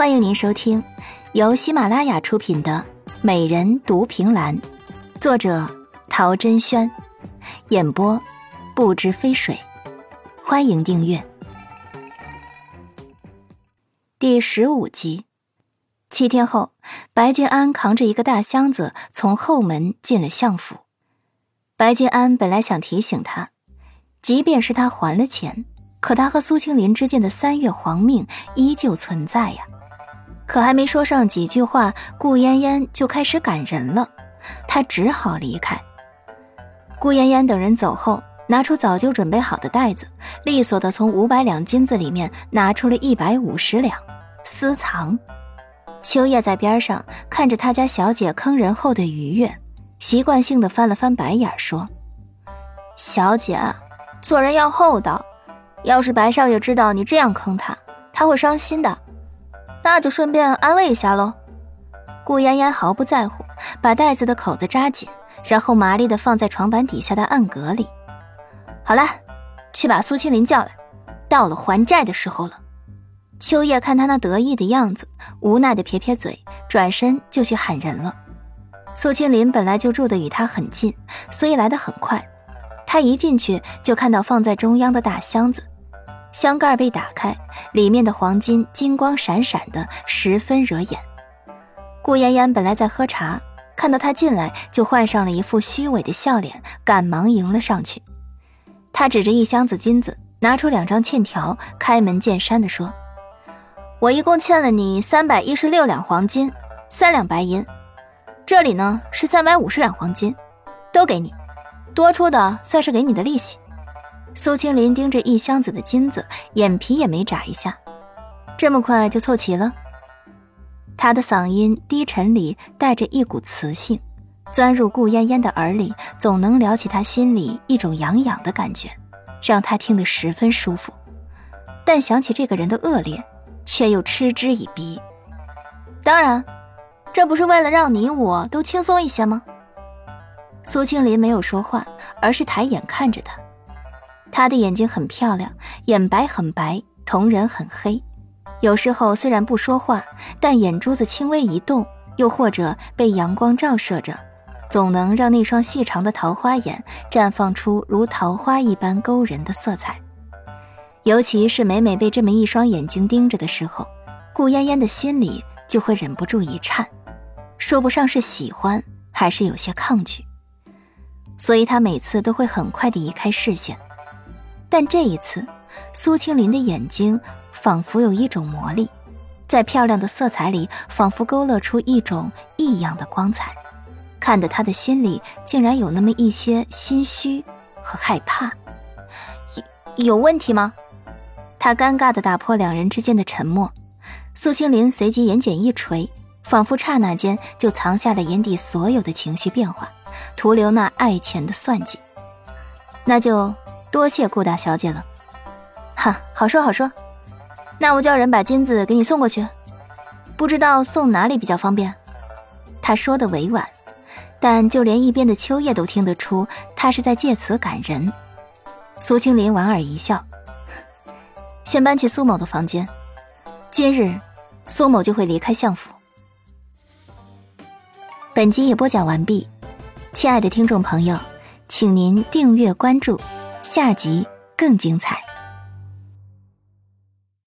欢迎您收听由喜马拉雅出品的《美人独凭栏》，作者陶珍轩，演播不知飞水。欢迎订阅。第十五集，七天后，白君安扛着一个大箱子从后门进了相府。白君安本来想提醒他，即便是他还了钱，可他和苏青林之间的三月皇命依旧存在呀。可还没说上几句话，顾嫣嫣就开始赶人了，他只好离开。顾嫣嫣等人走后，拿出早就准备好的袋子，利索的从五百两金子里面拿出了一百五十两，私藏。秋叶在边上看着他家小姐坑人后的愉悦，习惯性的翻了翻白眼，说：“小姐，做人要厚道，要是白少爷知道你这样坑他，他会伤心的。”那就顺便安慰一下喽。顾嫣嫣毫不在乎，把袋子的口子扎紧，然后麻利的放在床板底下的暗格里。好了，去把苏青林叫来，到了还债的时候了。秋叶看他那得意的样子，无奈的撇撇嘴，转身就去喊人了。苏青林本来就住的与他很近，所以来得很快。他一进去就看到放在中央的大箱子。箱盖被打开，里面的黄金金光闪闪的，十分惹眼。顾妍妍本来在喝茶，看到他进来，就换上了一副虚伪的笑脸，赶忙迎了上去。他指着一箱子金子，拿出两张欠条，开门见山地说：“我一共欠了你三百一十六两黄金，三两白银。这里呢是三百五十两黄金，都给你，多出的算是给你的利息。”苏青林盯着一箱子的金子，眼皮也没眨一下。这么快就凑齐了？他的嗓音低沉里带着一股磁性，钻入顾嫣嫣的耳里，总能撩起她心里一种痒痒的感觉，让她听得十分舒服。但想起这个人的恶劣，却又嗤之以鼻。当然，这不是为了让你我都轻松一些吗？苏青林没有说话，而是抬眼看着他。她的眼睛很漂亮，眼白很白，瞳仁很黑。有时候虽然不说话，但眼珠子轻微一动，又或者被阳光照射着，总能让那双细长的桃花眼绽放出如桃花一般勾人的色彩。尤其是每每被这么一双眼睛盯着的时候，顾嫣嫣的心里就会忍不住一颤，说不上是喜欢，还是有些抗拒。所以她每次都会很快地移开视线。但这一次，苏青林的眼睛仿佛有一种魔力，在漂亮的色彩里，仿佛勾勒出一种异样的光彩，看得他的心里竟然有那么一些心虚和害怕。有有问题吗？他尴尬地打破两人之间的沉默。苏青林随即眼睑一垂，仿佛刹那间就藏下了眼底所有的情绪变化，徒留那爱钱的算计。那就。多谢顾大小姐了，哈，好说好说，那我叫人把金子给你送过去，不知道送哪里比较方便。他说的委婉，但就连一边的秋叶都听得出他是在借此感人。苏青林莞尔一笑，先搬去苏某的房间，今日苏某就会离开相府。本集也播讲完毕，亲爱的听众朋友，请您订阅关注。下集更精彩。